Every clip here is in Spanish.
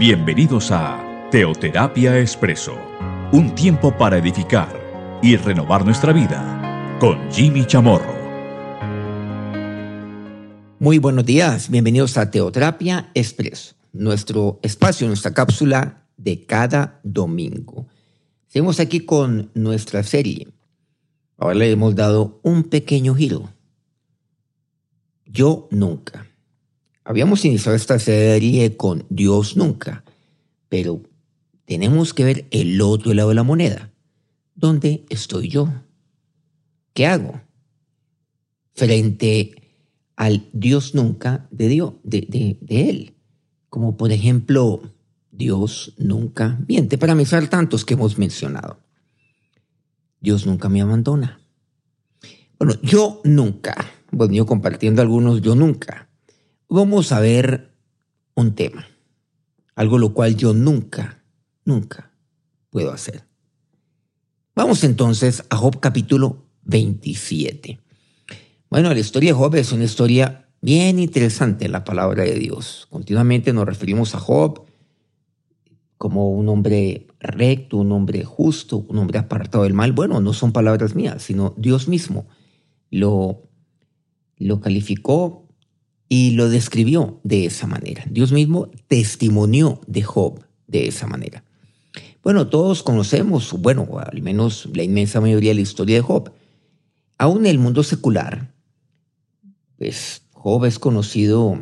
Bienvenidos a Teoterapia Expreso, un tiempo para edificar y renovar nuestra vida con Jimmy Chamorro. Muy buenos días, bienvenidos a Teoterapia Expreso, nuestro espacio, nuestra cápsula de cada domingo. Seguimos aquí con nuestra serie. Ahora le hemos dado un pequeño giro. Yo nunca. Habíamos iniciado esta serie con Dios nunca, pero tenemos que ver el otro lado de la moneda. ¿Dónde estoy yo? ¿Qué hago? Frente al Dios nunca de Dios, de, de Él. Como por ejemplo, Dios nunca miente, para mencionar tantos que hemos mencionado. Dios nunca me abandona. Bueno, yo nunca, bueno, yo compartiendo algunos, yo nunca Vamos a ver un tema, algo lo cual yo nunca, nunca puedo hacer. Vamos entonces a Job capítulo 27. Bueno, la historia de Job es una historia bien interesante en la palabra de Dios. Continuamente nos referimos a Job como un hombre recto, un hombre justo, un hombre apartado del mal. Bueno, no son palabras mías, sino Dios mismo lo, lo calificó y lo describió de esa manera. Dios mismo testimonió de Job de esa manera. Bueno, todos conocemos, bueno, al menos la inmensa mayoría de la historia de Job. Aún en el mundo secular, pues Job es conocido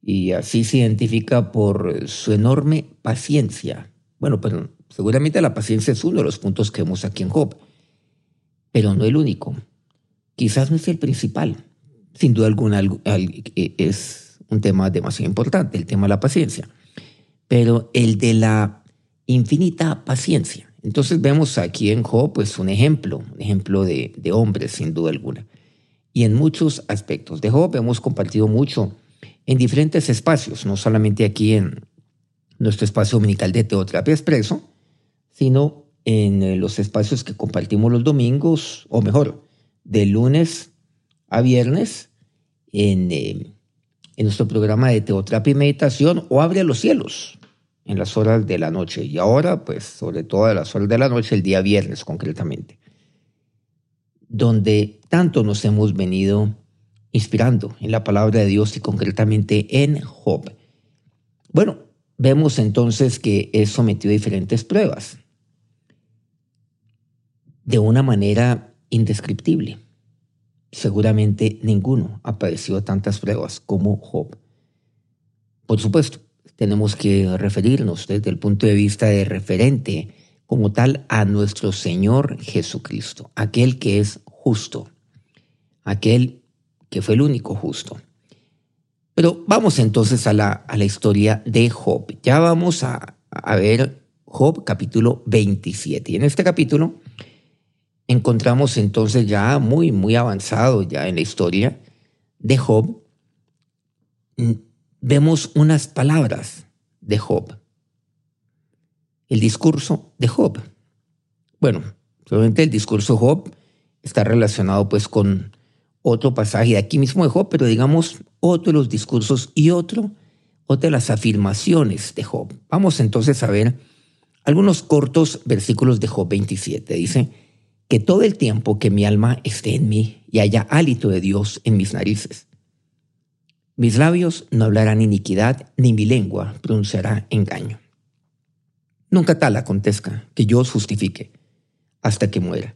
y así se identifica por su enorme paciencia. Bueno, pero seguramente la paciencia es uno de los puntos que vemos aquí en Job, pero no el único. Quizás no es el principal sin duda alguna eh, es un tema demasiado importante, el tema de la paciencia, pero el de la infinita paciencia. Entonces vemos aquí en Job pues un ejemplo, un ejemplo de, de hombre sin duda alguna. Y en muchos aspectos de Job hemos compartido mucho en diferentes espacios, no solamente aquí en nuestro espacio dominical de Teoterapia Expreso, sino en eh, los espacios que compartimos los domingos, o mejor, de lunes a viernes en, eh, en nuestro programa de teoterapia y meditación o Abre los cielos en las horas de la noche. Y ahora, pues, sobre todo a las horas de la noche, el día viernes concretamente, donde tanto nos hemos venido inspirando en la palabra de Dios y concretamente en Job. Bueno, vemos entonces que es sometido a diferentes pruebas de una manera indescriptible. Seguramente ninguno ha padecido tantas pruebas como Job. Por supuesto, tenemos que referirnos desde el punto de vista de referente como tal a nuestro Señor Jesucristo, aquel que es justo, aquel que fue el único justo. Pero vamos entonces a la, a la historia de Job. Ya vamos a, a ver Job capítulo 27. Y en este capítulo encontramos entonces ya muy, muy avanzado ya en la historia de Job, mm, vemos unas palabras de Job. El discurso de Job. Bueno, solamente el discurso de Job está relacionado pues con otro pasaje de aquí mismo de Job, pero digamos otro de los discursos y otro, otra de las afirmaciones de Job. Vamos entonces a ver algunos cortos versículos de Job 27. Dice, que todo el tiempo que mi alma esté en mí y haya hálito de Dios en mis narices. Mis labios no hablarán iniquidad, ni mi lengua pronunciará engaño. Nunca tal acontezca que yo os justifique hasta que muera.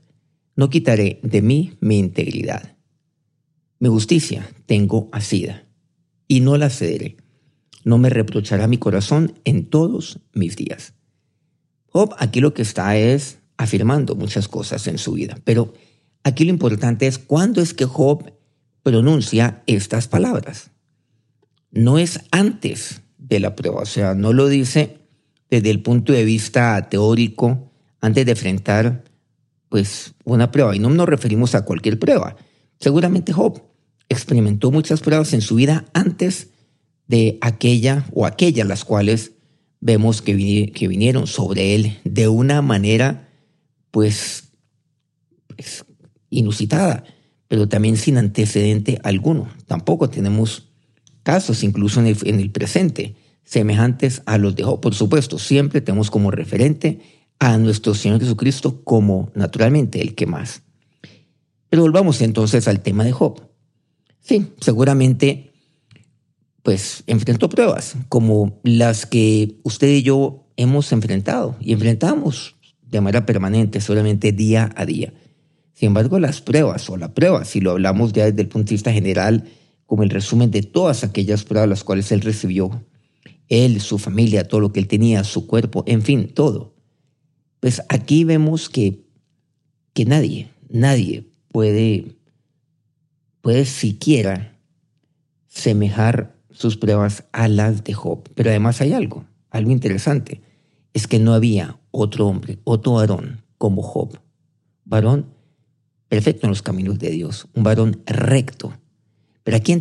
No quitaré de mí mi integridad. Mi justicia tengo asida y no la cederé. No me reprochará mi corazón en todos mis días. Job aquí lo que está es afirmando muchas cosas en su vida. Pero aquí lo importante es cuándo es que Job pronuncia estas palabras. No es antes de la prueba, o sea, no lo dice desde el punto de vista teórico antes de enfrentar pues una prueba. Y no nos referimos a cualquier prueba. Seguramente Job experimentó muchas pruebas en su vida antes de aquella o aquellas las cuales vemos que, que vinieron sobre él de una manera pues, inusitada, pero también sin antecedente alguno. Tampoco tenemos casos, incluso en el, presente, semejantes a los de Job. Por supuesto, siempre tenemos como referente a nuestro Señor Jesucristo como naturalmente el que más. Pero volvamos entonces al tema de Job. Sí, seguramente pues enfrentó pruebas como las que usted y yo hemos enfrentado y enfrentamos de manera permanente, solamente día a día. Sin embargo, las pruebas o la prueba, si lo hablamos ya desde el punto de vista general, como el resumen de todas aquellas pruebas las cuales él recibió, él, su familia, todo lo que él tenía, su cuerpo, en fin, todo. Pues aquí vemos que, que nadie, nadie puede, puede siquiera semejar sus pruebas a las de Job. Pero además hay algo, algo interesante, es que no había otro hombre, otro varón como Job, varón perfecto en los caminos de Dios, un varón recto. Pero aquí,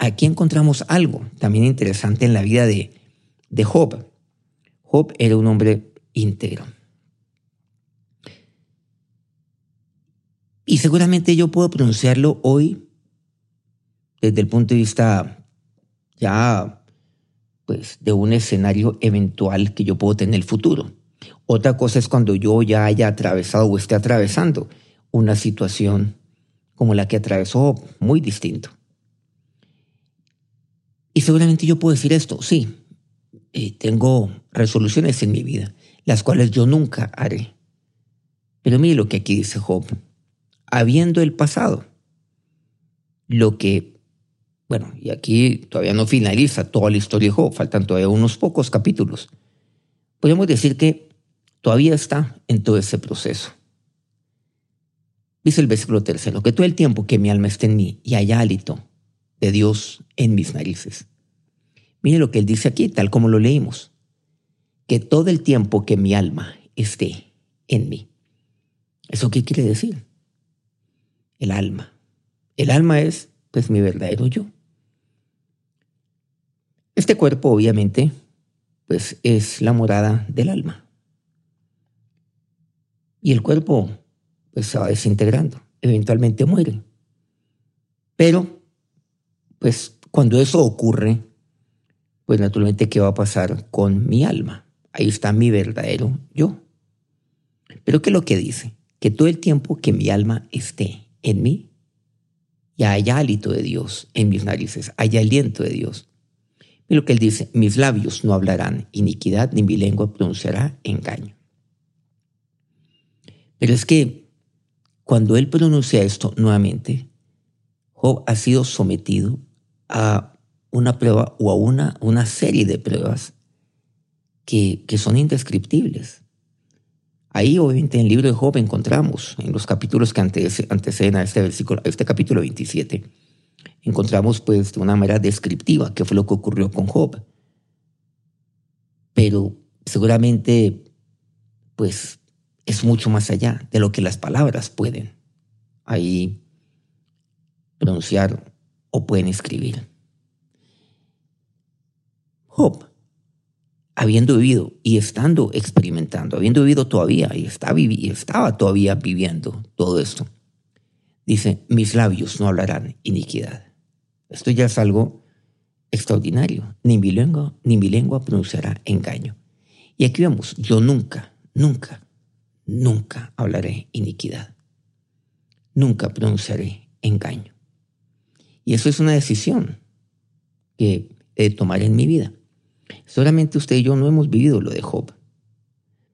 aquí encontramos algo también interesante en la vida de, de Job. Job era un hombre íntegro. Y seguramente yo puedo pronunciarlo hoy desde el punto de vista ya pues de un escenario eventual que yo puedo tener en el futuro. Otra cosa es cuando yo ya haya atravesado o esté atravesando una situación como la que atravesó, muy distinto. Y seguramente yo puedo decir esto, sí, eh, tengo resoluciones en mi vida, las cuales yo nunca haré. Pero mire lo que aquí dice Job, habiendo el pasado, lo que bueno, y aquí todavía no finaliza toda la historia de Job, faltan todavía unos pocos capítulos. Podemos decir que todavía está en todo ese proceso. Dice el versículo tercero, que todo el tiempo que mi alma esté en mí y haya hálito de Dios en mis narices. Mire lo que él dice aquí, tal como lo leímos, que todo el tiempo que mi alma esté en mí. ¿Eso qué quiere decir? El alma. El alma es, pues, mi verdadero yo. Este cuerpo, obviamente, pues es la morada del alma. Y el cuerpo, pues se va desintegrando, eventualmente muere. Pero, pues cuando eso ocurre, pues naturalmente, ¿qué va a pasar con mi alma? Ahí está mi verdadero yo. Pero ¿qué es lo que dice? Que todo el tiempo que mi alma esté en mí, y haya hálito de Dios en mis narices, haya aliento de Dios, y lo que él dice, mis labios no hablarán iniquidad, ni mi lengua pronunciará engaño. Pero es que cuando él pronuncia esto nuevamente, Job ha sido sometido a una prueba o a una, una serie de pruebas que, que son indescriptibles. Ahí, obviamente, en el libro de Job encontramos, en los capítulos que anteceden a este, versículo, a este capítulo 27, encontramos pues de una manera descriptiva qué fue lo que ocurrió con Job. Pero seguramente pues es mucho más allá de lo que las palabras pueden ahí pronunciar o pueden escribir. Job, habiendo vivido y estando experimentando, habiendo vivido todavía y, está, y estaba todavía viviendo todo esto, dice, mis labios no hablarán iniquidad. Esto ya es algo extraordinario. Ni mi lengua, ni mi lengua pronunciará engaño. Y aquí vemos, yo nunca, nunca, nunca hablaré iniquidad. Nunca pronunciaré engaño. Y eso es una decisión que he de tomar en mi vida. Solamente usted y yo no hemos vivido lo de Job.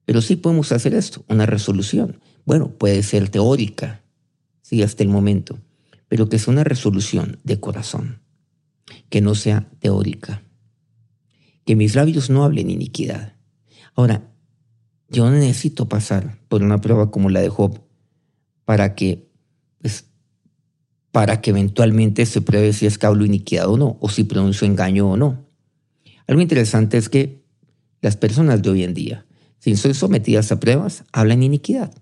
Pero sí podemos hacer esto, una resolución. Bueno, puede ser teórica, sí, hasta el momento pero que sea una resolución de corazón, que no sea teórica, que mis labios no hablen iniquidad. Ahora, yo necesito pasar por una prueba como la de Job para que, pues, para que eventualmente se pruebe si es que hablo iniquidad o no, o si pronuncio engaño o no. Algo interesante es que las personas de hoy en día, si son sometidas a pruebas, hablan iniquidad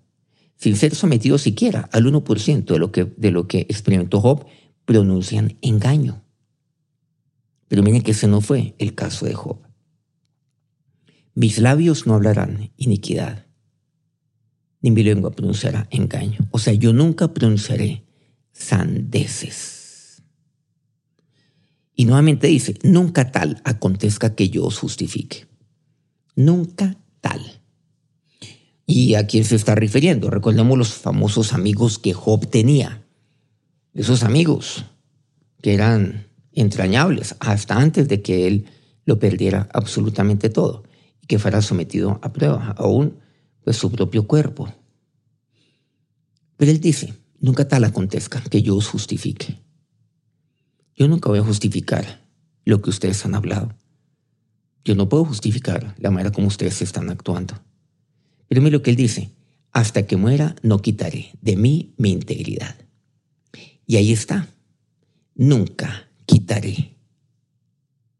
sin ser sometidos siquiera al 1% de lo, que, de lo que experimentó Job, pronuncian engaño. Pero miren que ese no fue el caso de Job. Mis labios no hablarán iniquidad, ni mi lengua pronunciará engaño. O sea, yo nunca pronunciaré sandeces. Y nuevamente dice, nunca tal acontezca que yo os justifique. Nunca tal. ¿Y a quién se está refiriendo? Recordemos los famosos amigos que Job tenía. Esos amigos que eran entrañables hasta antes de que él lo perdiera absolutamente todo y que fuera sometido a prueba, aún pues su propio cuerpo. Pero él dice, nunca tal acontezca que yo os justifique. Yo nunca voy a justificar lo que ustedes han hablado. Yo no puedo justificar la manera como ustedes están actuando. Pero mire lo que él dice, hasta que muera no quitaré de mí mi integridad. Y ahí está, nunca quitaré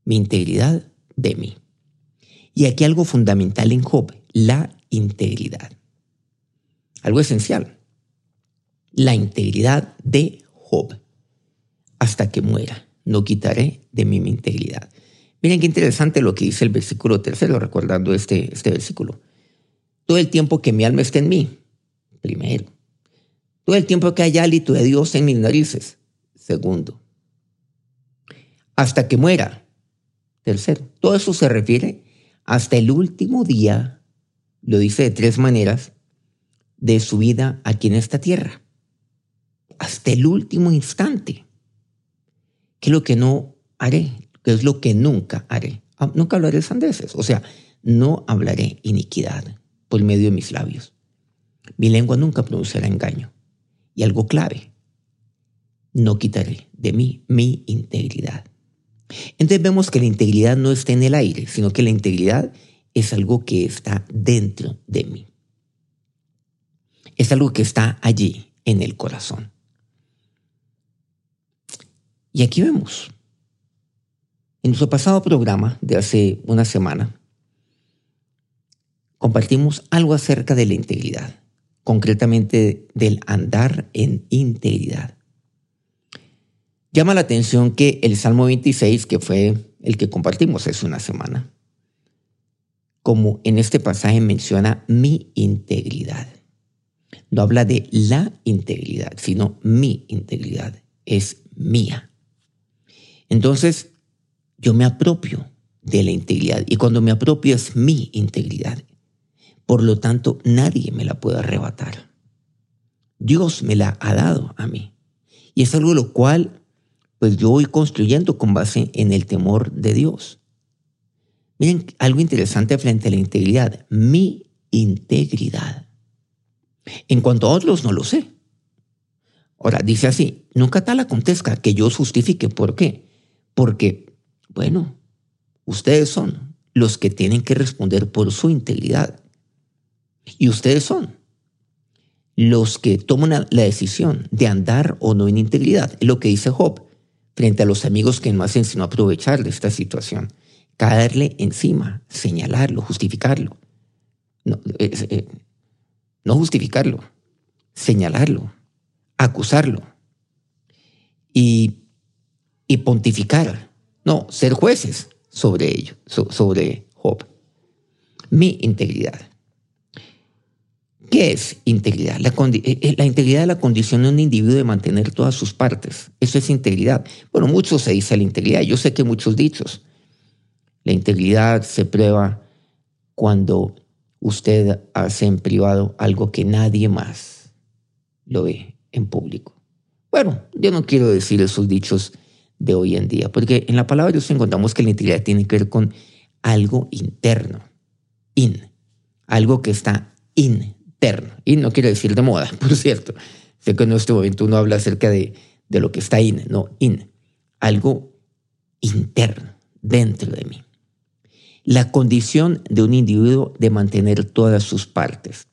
mi integridad de mí. Y aquí algo fundamental en Job, la integridad. Algo esencial, la integridad de Job. Hasta que muera, no quitaré de mí mi integridad. Miren qué interesante lo que dice el versículo tercero, recordando este, este versículo todo el tiempo que mi alma esté en mí, primero. Todo el tiempo que haya hálito de Dios en mis narices, segundo. Hasta que muera, tercero. Todo eso se refiere hasta el último día, lo dice de tres maneras, de su vida aquí en esta tierra. Hasta el último instante. ¿Qué es lo que no haré? ¿Qué es lo que nunca haré? Ah, nunca hablaré sandeces. O sea, no hablaré iniquidad por medio de mis labios. Mi lengua nunca pronunciará engaño. Y algo clave, no quitaré de mí mi integridad. Entonces vemos que la integridad no está en el aire, sino que la integridad es algo que está dentro de mí. Es algo que está allí, en el corazón. Y aquí vemos, en nuestro pasado programa de hace una semana, compartimos algo acerca de la integridad, concretamente del andar en integridad. Llama la atención que el Salmo 26, que fue el que compartimos hace una semana, como en este pasaje menciona mi integridad. No habla de la integridad, sino mi integridad. Es mía. Entonces, yo me apropio de la integridad y cuando me apropio es mi integridad. Por lo tanto, nadie me la puede arrebatar. Dios me la ha dado a mí. Y es algo lo cual, pues yo voy construyendo con base en el temor de Dios. Miren, algo interesante frente a la integridad. Mi integridad. En cuanto a otros, no lo sé. Ahora, dice así, nunca tal acontezca que yo justifique. ¿Por qué? Porque, bueno, ustedes son los que tienen que responder por su integridad. Y ustedes son los que toman la decisión de andar o no en integridad. Es lo que dice Job frente a los amigos que no hacen sino aprovechar de esta situación. Caerle encima, señalarlo, justificarlo. No, eh, justificarlo, señalarlo, acusarlo y, y pontificar. No, ser jueces sobre ello, sobre Job. Mi integridad. ¿Qué es integridad? Eh, eh, la, integridad es la condición de un individuo de mantener todas sus partes. Eso es integridad. Bueno, mucho se dice la integridad. Yo sé que muchos dichos. La integridad se prueba cuando usted hace en privado algo que nadie más lo ve en público. Bueno, yo no quiero decir esos dichos de hoy en día, porque en la palabra de Dios encontramos que la integridad tiene que ver con algo interno, in, algo que está in, y no quiere decir de moda, por cierto. Sé que en este momento uno habla acerca de, de lo que está in, no in. Algo interno, dentro de mí. La condición de un individuo de mantener todas sus partes.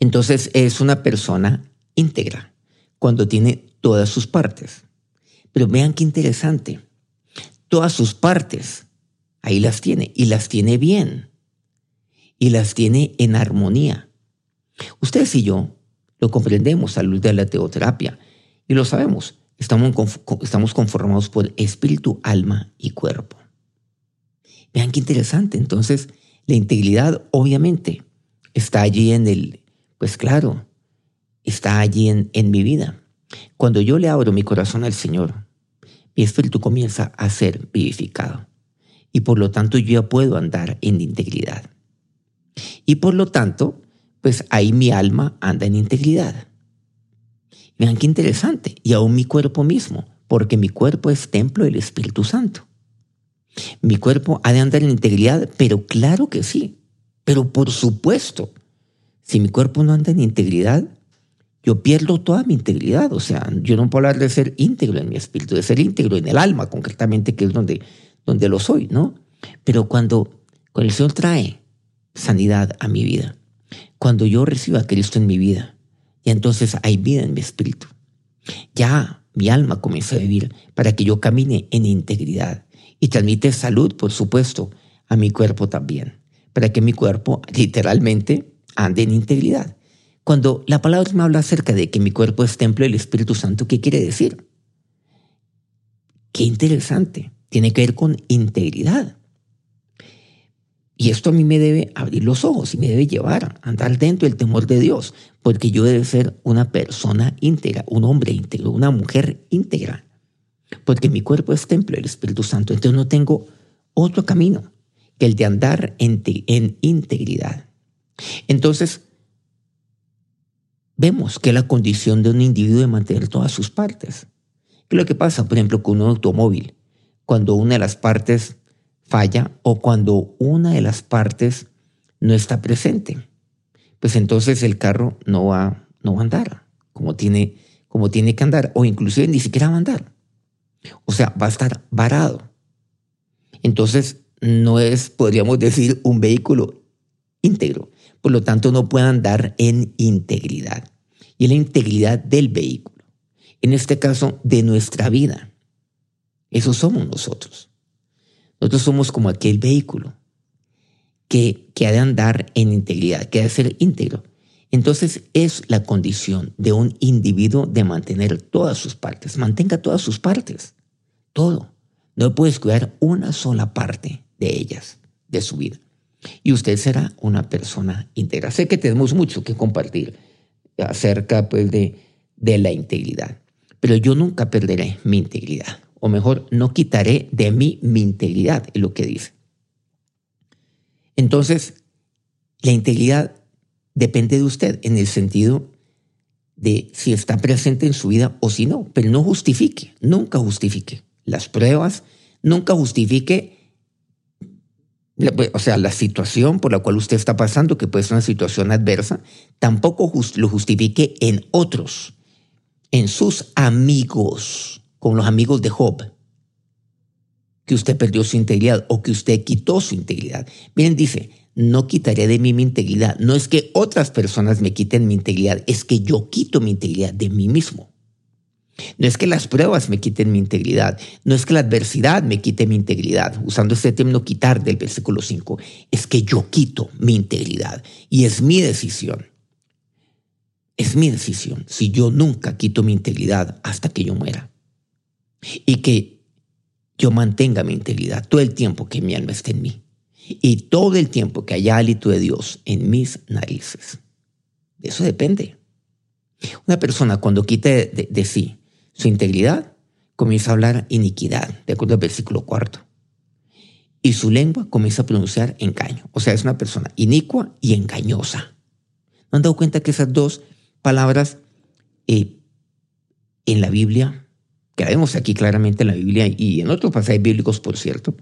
Entonces es una persona íntegra cuando tiene todas sus partes. Pero vean qué interesante. Todas sus partes, ahí las tiene y las tiene bien y las tiene en armonía. Ustedes y yo lo comprendemos a luz de la teoterapia y lo sabemos. Estamos, conformados por espíritu, alma y cuerpo. Vean qué interesante. Entonces, la integridad obviamente está allí en el, pues claro, está allí en, en mi vida. Cuando yo le abro mi corazón al Señor, mi espíritu comienza a ser vivificado. Y por lo tanto yo ya puedo andar en integridad. Y por lo tanto, pues ahí mi alma anda en integridad. Vean qué interesante. Y aún mi cuerpo mismo, porque mi cuerpo es templo del Espíritu Santo. Mi cuerpo ha de andar en integridad, pero claro que sí. Pero por supuesto, si mi cuerpo no anda en integridad, yo pierdo toda mi integridad. O sea, yo no puedo hablar de ser íntegro en mi espíritu, de ser íntegro en el alma, concretamente, que es donde, donde lo soy, ¿no? Pero cuando, cuando el Señor trae sanidad a mi vida, cuando yo recibo a Cristo en mi vida, y entonces hay vida en mi espíritu. Ya mi alma comienza a vivir para que yo camine en integridad y transmite salud, por supuesto, a mi cuerpo también, para que mi cuerpo literalmente ande en integridad. Cuando la palabra me habla acerca de que mi cuerpo es templo del Espíritu Santo, ¿qué quiere decir? Qué interesante. Tiene que ver con integridad. Y esto a mí me debe abrir los ojos y me debe llevar a andar dentro del temor de Dios, porque yo debo ser una persona íntegra, un hombre íntegro, una mujer íntegra, porque mi cuerpo es templo del Espíritu Santo. Entonces no tengo otro camino que el de andar en, integridad. Entonces, vemos que la condición de un individuo de mantener todas sus partes. ¿Qué es lo que pasa, por ejemplo, con un automóvil? Cuando una de las partes falla o cuando una de las partes no está presente. Pues entonces el carro no va, no va a andar como tiene, como tiene que andar o inclusive ni siquiera va a andar. O sea, va a estar varado. Entonces no es, podríamos decir, un vehículo íntegro por lo tanto no puede andar en integridad. Y la integridad del vehículo, en este caso de nuestra vida. Eso somos nosotros. Nosotros somos como aquel vehículo que, que ha de andar en integridad, que ha de ser íntegro. Entonces es la condición de un individuo de mantener todas sus partes. Mantenga todas sus partes. Todo. No puede cuidar una sola parte de ellas, de su vida y usted será una persona íntegra. Sé que tenemos mucho que compartir acerca pues, de, de la integridad, pero yo nunca perderé mi integridad, o mejor, no quitaré de mí mi integridad, es lo que dice. Entonces, la integridad depende de usted en el sentido de si está presente en su vida o si no, pero no justifique, nunca justifique las pruebas, nunca justifique pues, o sea, la situación por la cual usted está pasando, que puede ser una situación adversa, tampoco lo justifique en otros, en sus amigos, como los amigos de Job, que usted perdió su integridad o que usted quitó su integridad. Miren, dice, no quitaré de mí mi integridad. No es que otras personas me quiten mi integridad, es que yo quito mi integridad de mí mismo. No es que las pruebas me quiten mi integridad, no es que la adversidad me quite mi integridad, usando este término quitar del versículo 5, es que yo quito mi integridad y es mi decisión. Es mi decisión si yo nunca quito mi integridad hasta que yo muera. Y que yo mantenga mi integridad todo el tiempo que mi alma esté en mí. Y todo el tiempo que haya hálito de Dios en mis narices. Eso depende. Una persona cuando quite de sí su integridad, comienza a hablar iniquidad, de acuerdo al versículo cuarto. Y su lengua comienza a pronunciar engaño. O sea, es una persona inicua y engañosa. ¿No han dado cuenta que esas dos palabras eh, en la Biblia, que vemos aquí claramente en la Biblia y en otros pasajes bíblicos, por cierto,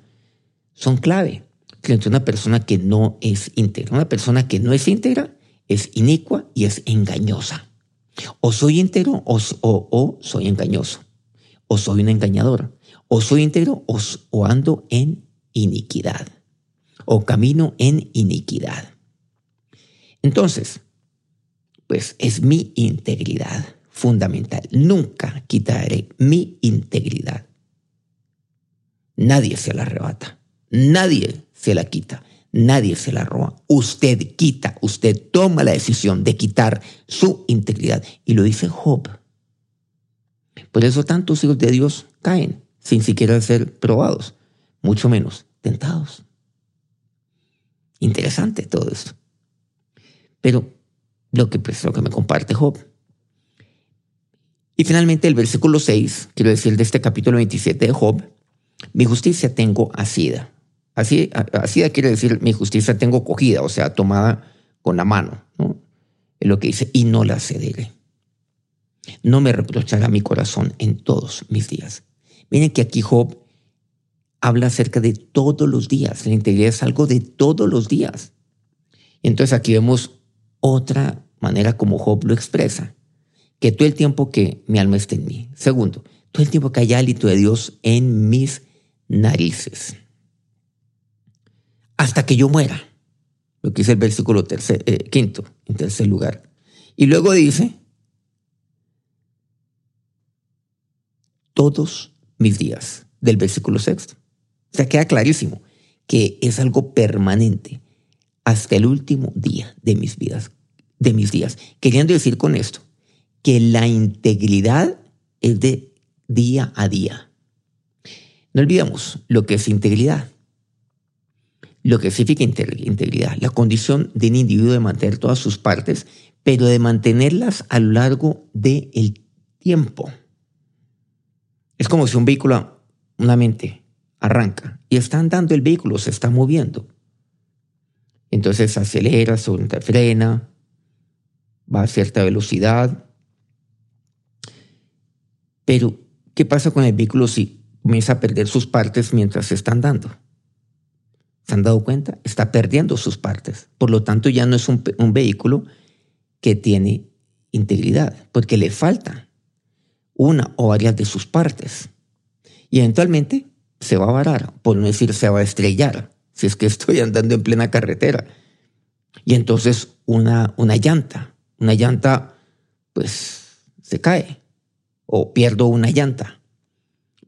son clave frente a una persona que no es íntegra. Una persona que no es íntegra es inicua y es engañosa. O soy íntegro o, soy engañoso. O soy un engañador. O soy íntegro o, ando en iniquidad. O camino en iniquidad. Entonces, pues es mi integridad fundamental. Nunca quitaré mi integridad. Nadie se la arrebata. Nadie se la quita. Nadie se la roba. Usted quita, usted toma la decisión de quitar su integridad. Y lo dice Job. Por eso tantos hijos de Dios caen sin siquiera ser probados, mucho menos tentados. Interesante todo esto. Pero lo que, pues, lo que me comparte Job. Y finalmente el versículo 6, quiero decir de este capítulo 27 de Job, mi justicia tengo asida. Así, asida quiere decir mi justicia tengo cogida, o sea, tomada con la mano. ¿no? Es lo que dice, y no la cederé. No me reprochará mi corazón en todos mis días. Miren que aquí Job habla acerca de todos los días. La integridad es algo de todos los días. Entonces aquí vemos otra manera como Job lo expresa. Que todo el tiempo que mi alma esté en mí. Segundo, todo el tiempo que haya hálito de Dios en mis narices. Hasta que yo muera. Lo que dice el versículo tercer, eh, quinto, en tercer lugar. Y luego dice, todos mis días, del versículo sexto. O sea, queda clarísimo que es algo permanente hasta el último día de mis vidas, de mis días. Queriendo decir con esto que la integridad es de día a día. No olvidemos lo que es integridad. Lo que significa integridad, la condición de un individuo de mantener todas sus partes, pero de mantenerlas a lo largo del tiempo. Es como si un vehículo, una mente, arranca y está andando el vehículo, se está moviendo. Entonces acelera, se frena, va a cierta velocidad. Pero, ¿qué pasa con el vehículo si comienza a perder sus partes mientras se está andando? ¿Se han dado cuenta? Está perdiendo sus partes. Por lo tanto, ya no es un, vehículo que tiene integridad, porque le falta una o varias de sus partes. Y eventualmente se va a varar, por no decir se va a estrellar, si es que estoy andando en plena carretera. Y entonces una, una llanta, una llanta, pues se cae o pierdo una llanta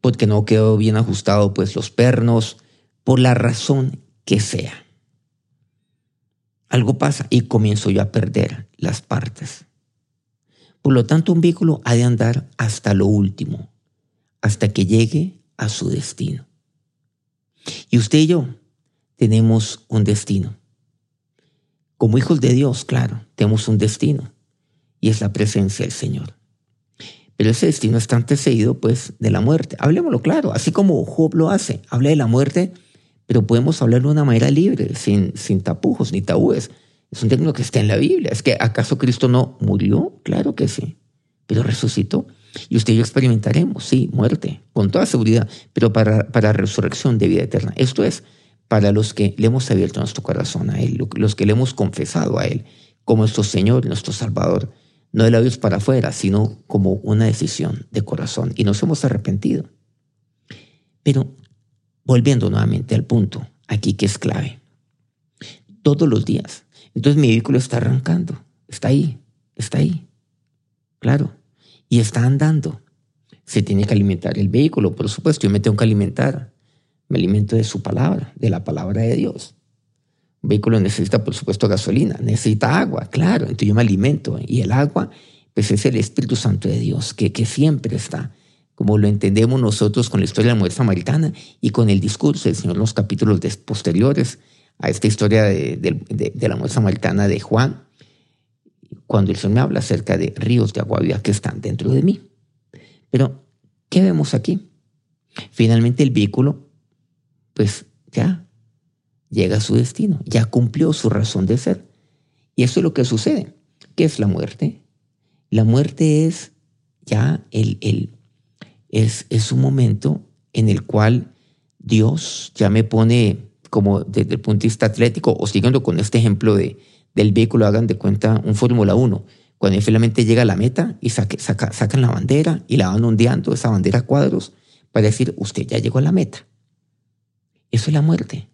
porque no quedó bien ajustado pues los pernos, por la razón que sea. Algo pasa y comienzo yo a perder las partes. Por lo tanto, un vehículo ha de andar hasta lo último, hasta que llegue a su destino. Y usted y yo tenemos un destino. Como hijos de Dios, claro, tenemos un destino y es la presencia del Señor. Pero ese destino está antecedido pues de la muerte. Hablemoslo claro, así como Job lo hace, habla de la muerte, pero podemos hablarlo de una manera libre, sin, sin tapujos ni tabúes. Es un término que está en la Biblia. ¿Es que acaso Cristo no murió? Claro que sí, pero resucitó. Y usted y yo experimentaremos, sí, muerte, con toda seguridad, pero para, para resurrección de vida eterna. Esto es para los que le hemos abierto nuestro corazón a Él, los que le hemos confesado a Él como nuestro Señor nuestro Salvador, no de labios para afuera, sino como una decisión de corazón. Y nos hemos arrepentido. Pero volviendo nuevamente al punto, aquí que es clave. Todos los días entonces mi vehículo está arrancando, está ahí, está ahí, claro, y está andando. Se tiene que alimentar el vehículo, por supuesto, yo me tengo que alimentar. Me alimento de su palabra, de la palabra de Dios. Un vehículo necesita, por supuesto, gasolina, necesita agua, claro, entonces yo me alimento. Y el agua, pues es el Espíritu Santo de Dios, que, que siempre está, como lo entendemos nosotros con la historia de la mujer samaritana y con el discurso del Señor en los capítulos posteriores a esta historia de, la mujer samaritana de Juan, cuando el Señor me habla acerca de ríos de agua viva que están dentro de mí. Pero, ¿qué vemos aquí? Finalmente el vehículo, pues ya llega a su destino, ya cumplió su razón de ser. Y eso es lo que sucede. ¿Qué es la muerte? La muerte es ya el, el es, es un momento en el cual Dios ya me pone como desde el punto de vista atlético, o siguiendo con este ejemplo de, del vehículo, hagan de cuenta un Fórmula 1, cuando finalmente llega a la meta y saca, sacan la bandera y la van ondeando, esa bandera a cuadros, para decir, usted ya llegó a la meta. Eso es la muerte.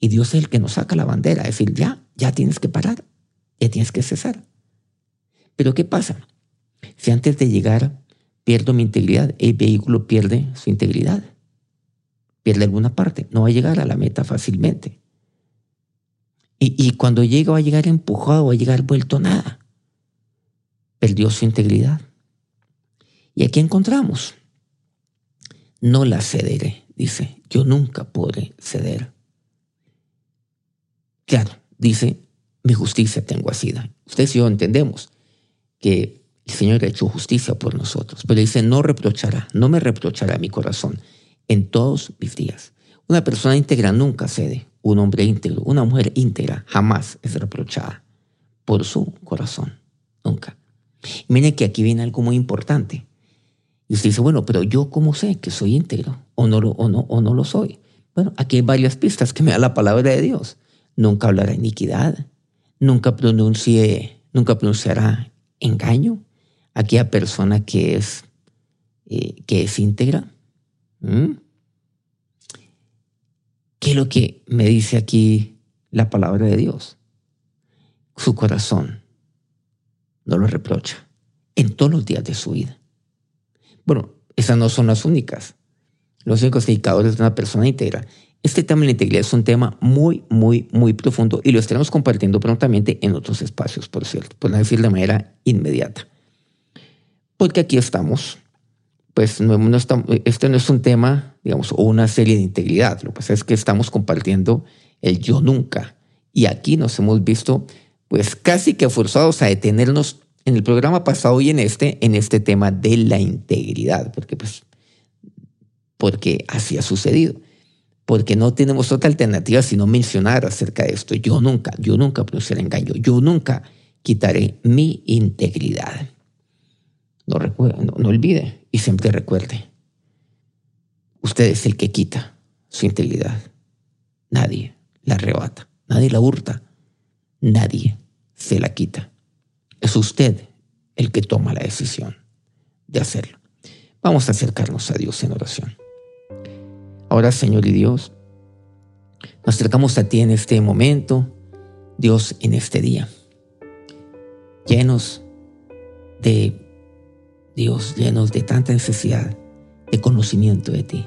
Y Dios es el que nos saca la bandera, es decir, ya, ya tienes que parar, ya tienes que cesar. Pero ¿qué pasa? Si antes de llegar pierdo mi integridad, el vehículo pierde su integridad pierde alguna parte, no va a llegar a la meta fácilmente. Y, cuando llega va a llegar empujado, va a llegar vuelto nada. Perdió su integridad. Y aquí encontramos, no la cederé, dice, yo nunca podré ceder. Claro, dice, mi justicia tengo asida. Ustedes y yo entendemos que El Señor ha hecho justicia por nosotros, pero dice, no reprochará, no me reprochará mi corazón en todos mis días. Una persona íntegra nunca cede, un hombre íntegro, una mujer íntegra jamás es reprochada por su corazón, nunca. Miren que aquí viene algo muy importante. Y usted dice, bueno, pero yo cómo sé que soy íntegro o no o no, o no lo soy. Bueno, aquí hay varias pistas que me da la palabra de Dios. Nunca hablará iniquidad, nunca pronuncie, nunca pronunciará engaño. Aquella persona que es, eh, que es íntegra. ¿Qué es lo que me dice aquí la palabra de Dios? Su corazón no lo reprocha en todos los días de su vida. Bueno, esas no son las únicas. Los únicos indicadores de una persona íntegra. Este tema de la integridad es un tema muy, muy, muy profundo y lo estaremos compartiendo prontamente en otros espacios, por cierto, por no decir de manera inmediata. Porque aquí estamos, pues no, este no es un tema, digamos, o una serie de integridad. Lo que pasa es que estamos compartiendo el yo nunca. Y aquí nos hemos visto, pues casi que forzados a detenernos en el programa pasado y en este, en este tema de la integridad, porque pues, porque así ha sucedido. Porque no tenemos otra alternativa sino mencionar acerca de esto. Yo nunca, yo nunca pronunciaré engaño, yo nunca quitaré mi integridad. No, no, no olvide y siempre recuerde, usted es el que quita su integridad. Nadie la arrebata, nadie la hurta, nadie se la quita. Es usted el que toma la decisión de hacerlo. Vamos a acercarnos a Dios en oración. Ahora, Señor y Dios, nos acercamos a ti en este momento, Dios, en este día, llenos de Dios, llenos de tanta necesidad de conocimiento de ti.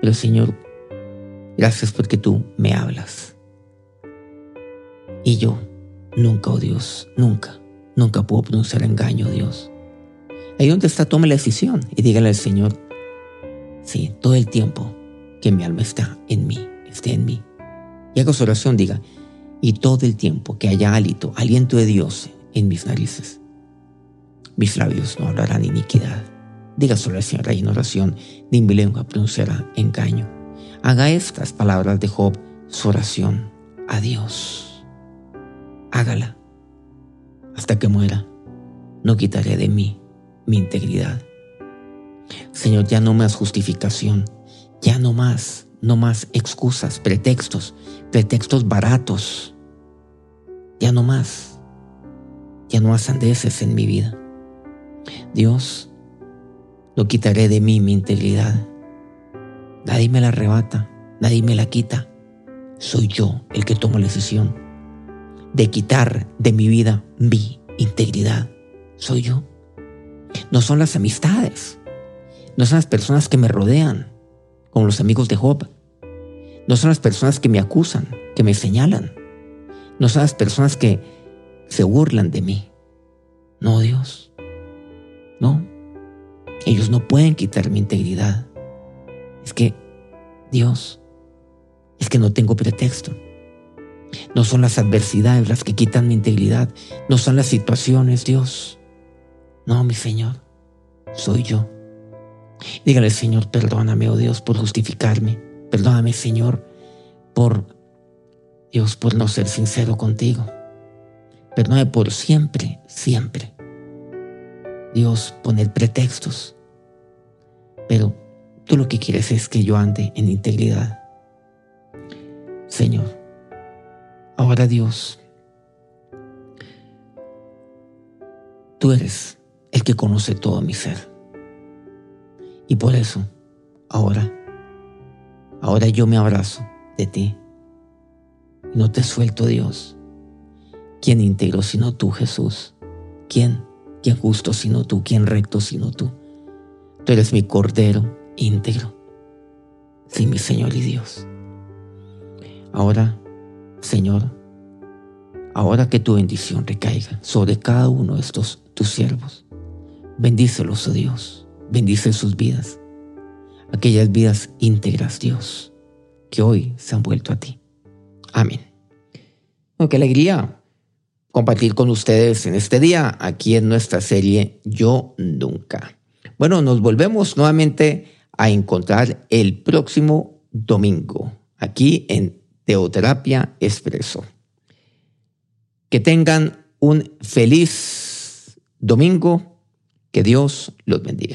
Pero Señor, gracias porque tú me hablas. Y yo nunca, oh Dios, nunca Nunca puedo pronunciar engaño, Dios. Ahí donde está, tome la decisión y dígale al Señor, sí, todo el tiempo que mi alma está en mí, esté en mí. Y haga su oración, diga, y todo el tiempo que haya hálito, aliento de Dios en mis narices, mis labios no hablarán iniquidad. Diga su oración en oración, ni mi lengua pronunciará engaño. Haga estas palabras de Job su oración a Dios. Hágala hasta que muera, no quitaré de mí mi integridad. Señor, ya no más justificación, ya no más, no más excusas, pretextos, pretextos baratos, ya no más, ya no más sandeces en mi vida. Dios, no quitaré de mí mi integridad. Nadie me la arrebata, nadie me la quita. Soy yo el que tomo la decisión de quitar de mi vida mi integridad. Soy yo. No son las amistades. No son las personas que me rodean, como los amigos de Job. No son las personas que me acusan, que me señalan. No son las personas que se burlan de mí. No, Dios. No. Ellos no pueden quitar mi integridad. Es que, Dios, es que no tengo pretexto. No son las adversidades las que quitan mi integridad. No son las situaciones, Dios. No, mi Señor, soy yo. Dígale, Señor, perdóname, oh Dios, por justificarme. Perdóname, Señor, por, Dios, por no ser sincero contigo. Perdóname por siempre, siempre. Dios, poner pretextos. Pero tú lo que quieres es que yo ande en integridad. Señor, Ahora Dios, tú eres el que conoce todo mi ser. Y por eso, ahora, ahora yo me abrazo de ti. Y no te suelto, Dios. ¿Quién íntegro sino tú, Jesús? ¿Quién? ¿Quién justo sino tú? ¿Quién recto sino tú? Tú eres mi cordero íntegro. Sí, mi Señor y Dios. Ahora Señor, ahora que tu bendición recaiga sobre cada uno de estos tus siervos, bendícelos, oh Dios, bendice sus vidas, aquellas vidas íntegras, Dios, que hoy se han vuelto a ti. Amén. qué alegría compartir con ustedes en este día, aquí en nuestra serie Yo Nunca. Bueno, nos volvemos nuevamente a encontrar el próximo domingo, aquí en Teoterapia Expreso. Que tengan un feliz domingo. Que Dios los bendiga.